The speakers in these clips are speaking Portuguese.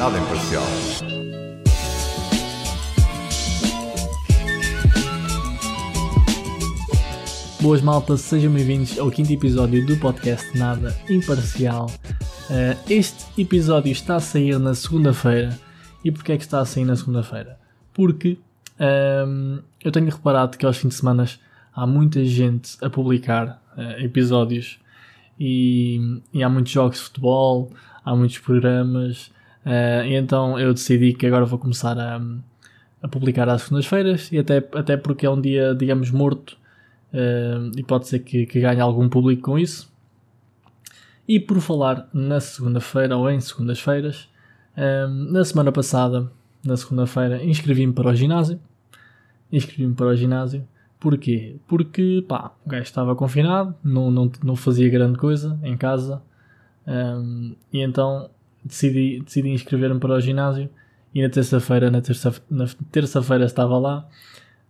nada imparcial. Boas maltas, sejam bem-vindos ao quinto episódio do podcast Nada Imparcial. Uh, este episódio está a sair na segunda-feira. E porquê é que está a sair na segunda-feira? Porque um, eu tenho reparado que aos fins de semana há muita gente a publicar uh, episódios e, e, há muitos jogos de futebol, há muitos programas, uh, então eu decidi que agora vou começar a, a publicar às segundas-feiras e até, até porque é um dia, digamos, morto uh, e pode ser que, que ganhe algum público com isso. E por falar na segunda-feira ou em segundas-feiras, na semana passada, na segunda-feira, inscrevi-me para o ginásio. Inscrevi-me para o ginásio Porquê? Porque pá, o gajo estava confinado, não, não, não fazia grande coisa em casa um, e então decidi, decidi inscrever-me para o ginásio e na terça-feira na terça, terça-feira estava lá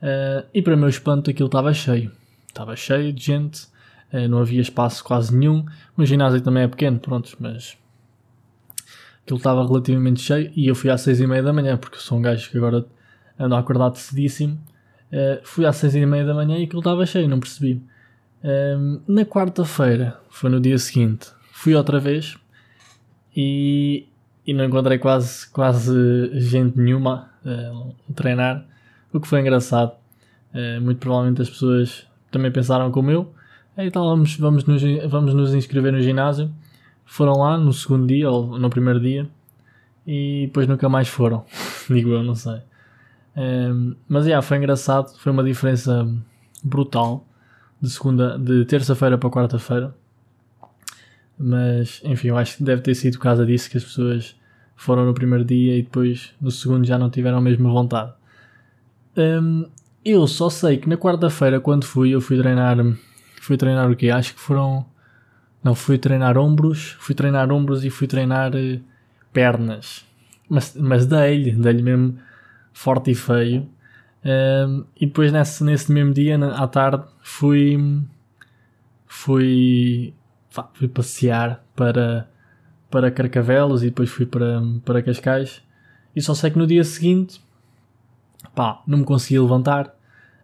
uh, e para meu espanto aquilo estava cheio. Estava cheio de gente, uh, não havia espaço quase nenhum. O ginásio também é pequeno, pronto, mas aquilo estava relativamente cheio e eu fui às seis e meia da manhã porque sou um gajo que agora ando acordado cedíssimo Uh, fui às seis e meia da manhã e aquilo estava cheio, não percebi. Uh, na quarta-feira, foi no dia seguinte, fui outra vez e, e não encontrei quase, quase gente nenhuma uh, a treinar, o que foi engraçado. Uh, muito provavelmente as pessoas também pensaram como eu. Então vamos, vamos, nos, vamos nos inscrever no ginásio. Foram lá no segundo dia ou no primeiro dia e depois nunca mais foram. Digo eu, não sei. Um, mas yeah, foi engraçado, foi uma diferença brutal de segunda, de terça-feira para quarta-feira. Mas enfim, eu acho que deve ter sido por causa disso que as pessoas foram no primeiro dia e depois no segundo já não tiveram a mesma vontade. Um, eu só sei que na quarta-feira, quando fui, eu fui treinar. Fui treinar o quê? Acho que foram. Não, fui treinar ombros, fui treinar ombros e fui treinar uh, pernas. Mas, mas dei-lhe, dei-lhe mesmo forte e feio. Um, e depois nesse, nesse mesmo dia, na, à tarde, fui, fui, fui passear para, para Carcavelos e depois fui para, para Cascais. E só sei que no dia seguinte, pá, não me conseguia levantar.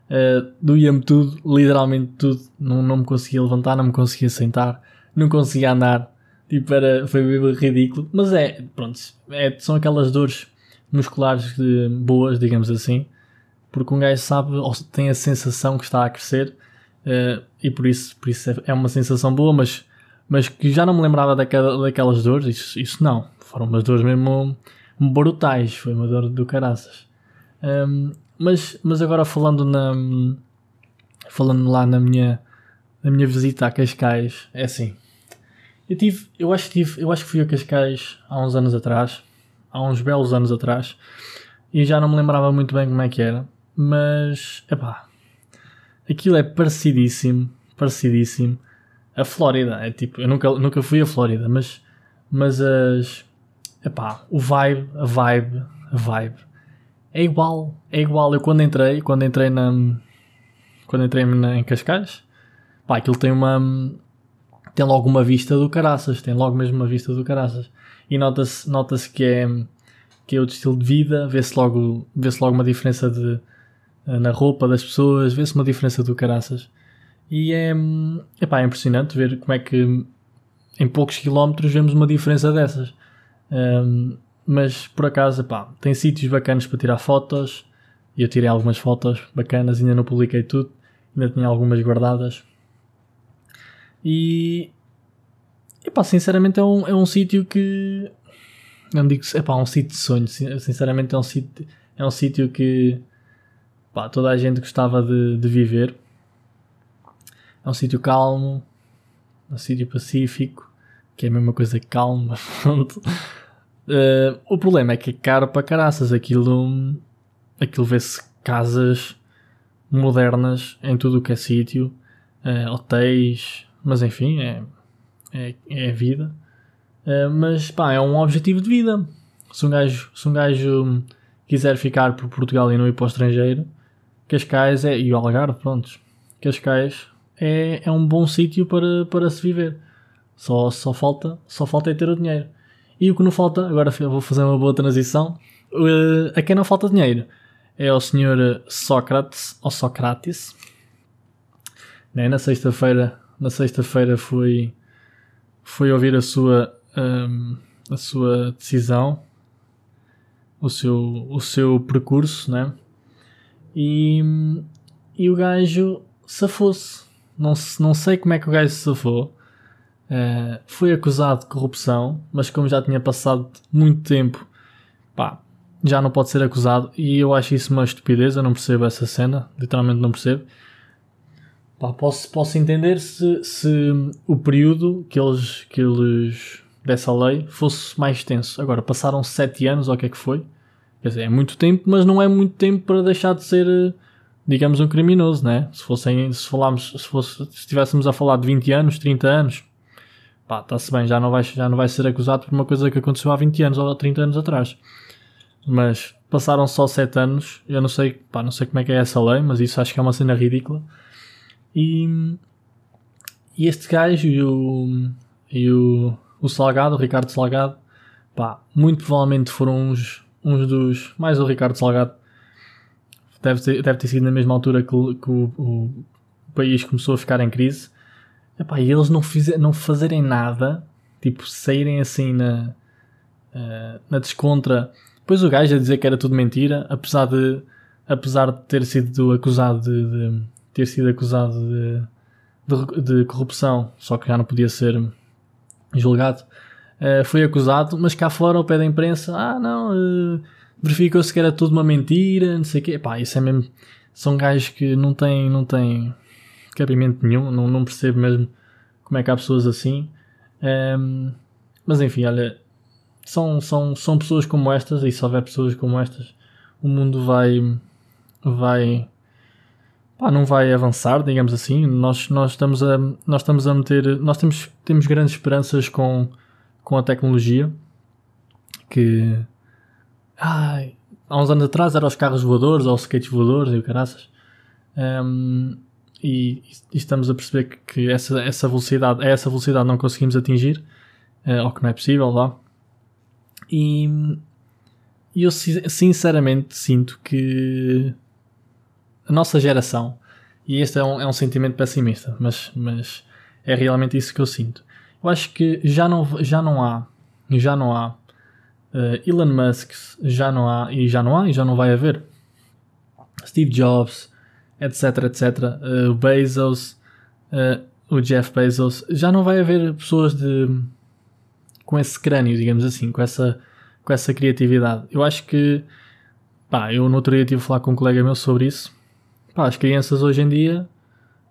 Uh, doía-me tudo, literalmente tudo. Não, não me conseguia levantar, não me conseguia sentar, não conseguia andar. Tipo, era, foi ridículo. Mas é, pronto, é, são aquelas dores musculares de, boas, digamos assim, porque um gajo sabe ou tem a sensação que está a crescer uh, e por isso, por isso é, é, uma sensação boa, mas, mas que já não me lembrava daquela, daquelas dores, isso, isso não, foram umas dores mesmo brutais, foi uma dor do caraças. Um, mas, mas agora falando na falando lá na minha na minha visita a Cascais, é assim. Eu tive, eu acho que tive, eu acho que fui a Cascais há uns anos atrás há uns belos anos atrás e já não me lembrava muito bem como é que era, mas epá, aquilo é parecidíssimo, parecidíssimo a Flórida. É tipo, eu nunca, nunca fui a Flórida, mas, mas as epá, o vibe, a vibe, a vibe é igual, é igual. Eu quando entrei, quando entrei na quando entrei na, em Cascais, pá, aquilo tem uma tem logo uma vista do caraças, tem logo mesmo uma vista do caraças e nota-se nota que é que é outro estilo de vida, vê-se logo, vê logo uma diferença de, eh, na roupa das pessoas, vê-se uma diferença do caraças. E é, epá, é impressionante ver como é que em poucos quilómetros vemos uma diferença dessas. Um, mas por acaso, epá, tem sítios bacanas para tirar fotos. E eu tirei algumas fotos bacanas, ainda não publiquei tudo, ainda tinha algumas guardadas. E, Epá, sinceramente é um, é um sítio que. Não digo. É um sítio de sonho. Sinceramente é um sítio, é um sítio que. Epá, toda a gente gostava de, de viver. É um sítio calmo. É um sítio pacífico. Que é a mesma coisa que pronto. Uh, o problema é que é caro para caraças. Aquilo. Aquilo vê-se casas modernas em tudo o que é sítio. Uh, hotéis. Mas enfim, é é, é vida. Uh, mas pá, é um objetivo de vida. Se um gajo, se um gajo quiser ficar por Portugal e não ir para o estrangeiro, Cascais é, e o Algarve, pronto, Cascais é, é um bom sítio para, para se viver. Só, só, falta, só falta é ter o dinheiro. E o que não falta, agora vou fazer uma boa transição, uh, a quem não falta dinheiro é o senhor Sócrates, ou Sócrates. Né? Na sexta-feira, na sexta-feira fui, fui ouvir a sua, um, a sua decisão, o seu, o seu percurso, né? E, e o gajo safou-se. Não, não sei como é que o gajo se safou. Uh, foi acusado de corrupção, mas como já tinha passado muito tempo, pá, já não pode ser acusado. E eu acho isso uma estupidez. Eu não percebo essa cena, literalmente não percebo. Pá, posso, posso entender se, se o período que eles, que eles dessa lei fosse mais extenso. Agora, passaram 7 anos, ou o que é que foi? Quer dizer, é muito tempo, mas não é muito tempo para deixar de ser, eh, digamos, um criminoso, né? Se fossem, se falarmos, se, fosse, se estivéssemos a falar de 20 anos, 30 anos, pá, está-se bem, já não, vai, já não vai ser acusado por uma coisa que aconteceu há 20 anos ou 30 anos atrás. Mas passaram só 7 anos, eu não sei, pá, não sei como é que é essa lei, mas isso acho que é uma cena ridícula. E, e este gajo e o, e o, o Salgado, o Ricardo Salgado, pá, muito provavelmente foram uns, uns dos. Mais o Ricardo Salgado, deve ter, deve ter sido na mesma altura que, que o, o, país começou a ficar em crise. Epá, e eles não, fizer, não fazerem nada, tipo, saírem assim na, uh, na descontra. Depois o gajo a dizer que era tudo mentira, apesar de, apesar de ter sido acusado de, de ter sido acusado de, de, de, corrupção, só que já não podia ser julgado. Uh, foi acusado, mas cá fora, ao pé da imprensa, ah não, uh, verificou-se que era tudo uma mentira, não sei o quê. Pá, isso é mesmo. São gajos que não têm, não têm cabimento nenhum, não, não percebo mesmo como é que há pessoas assim. Um, ehm, mas enfim, olha, são, são, são pessoas como estas, e se houver pessoas como estas, o mundo vai, vai, pá, não vai avançar, digamos assim. Nós, nós estamos a, nós estamos a meter, nós temos, temos grandes esperanças com, com a tecnologia, que, ai, há uns anos atrás eram os carros voadores ou os skates voadores e o caraças. Um, e, e, estamos a perceber que, que, essa, essa velocidade, a essa velocidade não conseguimos atingir, uh, ou que não é possível lá. E, eu sinceramente sinto que a nossa geração, e este é um, é um sentimento pessimista, mas, mas é realmente isso que eu sinto. Eu acho que já não, já não há, já não há uh, Elon Musk, já não há, e já não há, e já não vai haver Steve Jobs, etc, etc, uh, Bezos, uh, o Jeff Bezos, já não vai haver pessoas de com esse crânio, digamos assim, com essa, com essa criatividade. Eu acho que, pá, eu no outro dia tive a falar com um colega meu sobre isso. Pá, as crianças hoje em dia,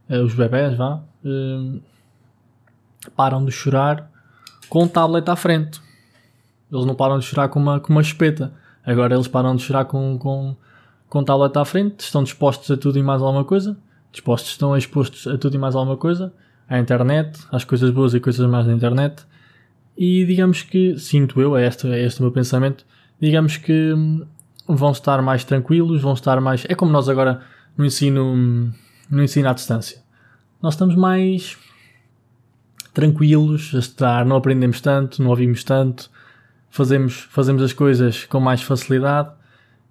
eh, os bebés, vá, param de chorar com um tablet à frente. Eles não param de chorar com uma, com uma espeta. Agora eles param de chorar com, com, com tablet à frente, estão dispostos a tudo e mais alguma coisa. Dispostos, estão expostos a tudo e mais alguma coisa. À internet, às coisas boas e coisas mais da internet. E digamos que, sinto eu, é este, é este o meu pensamento, digamos que hum, vão estar mais tranquilos, vão estar mais. É como nós agora no ensino, no ensino à distância. Nós estamos mais tranquilos a estudar, não aprendemos tanto, não ouvimos tanto, fazemos, fazemos as coisas com mais facilidade.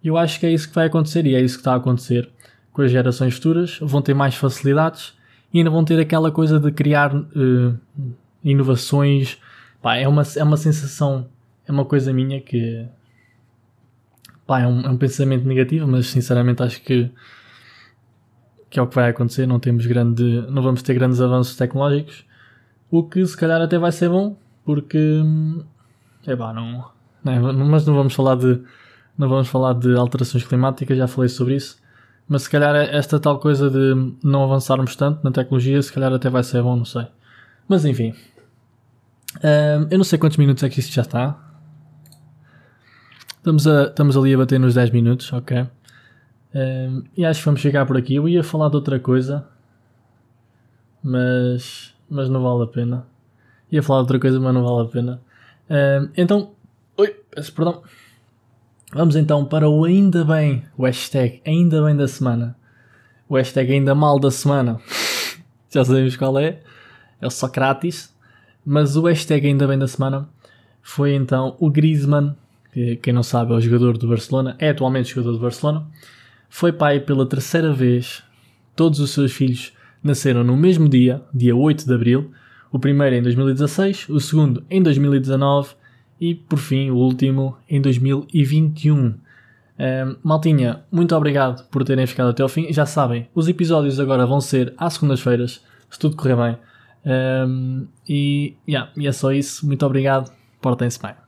E eu acho que é isso que vai acontecer e é isso que está a acontecer com as gerações futuras. Vão ter mais facilidades e ainda vão ter aquela coisa de criar uh, inovações Pá, é uma, é uma sensação, é uma coisa minha que. Pá, é um, é um pensamento negativo, mas sinceramente acho que. que é o que vai acontecer. Não temos grande. não vamos ter grandes avanços tecnológicos. O que se calhar até vai ser bom, porque. É pá, não, não. Mas não vamos falar de. Não vamos falar de alterações climáticas, já falei sobre isso. Mas se calhar esta tal coisa de não avançarmos tanto na tecnologia, se calhar até vai ser bom, não sei. Mas enfim, eu não sei quantos minutos é que isto já está. Estamos, a, estamos ali a bater nos 10 minutos, ok. e acho que vamos chegar por aqui. Eu ia falar de outra coisa, mas, mas não vale a pena. Ia falar de outra coisa, mas não vale a pena. Então, oi, peço perdão. Vamos então para o ainda bem, o hashtag ainda bem da semana. O hashtag ainda mal da semana. Já sabemos qual é. É o Socrates. Mas o hashtag ainda bem da semana foi então o Griezmann, que quem não sabe é o jogador do Barcelona, é atualmente jogador do Barcelona, foi pai pela terceira vez. Todos os seus filhos nasceram no mesmo dia, dia 8 de abril. O primeiro em 2016, o segundo em 2019 e, por fim, o último em 2021. Um, maltinha, muito obrigado por terem ficado até ao fim. Já sabem, os episódios agora vão ser às segundas-feiras, se tudo correr bem. Um, e, yeah, e é só isso. Muito obrigado. Portem-se bem.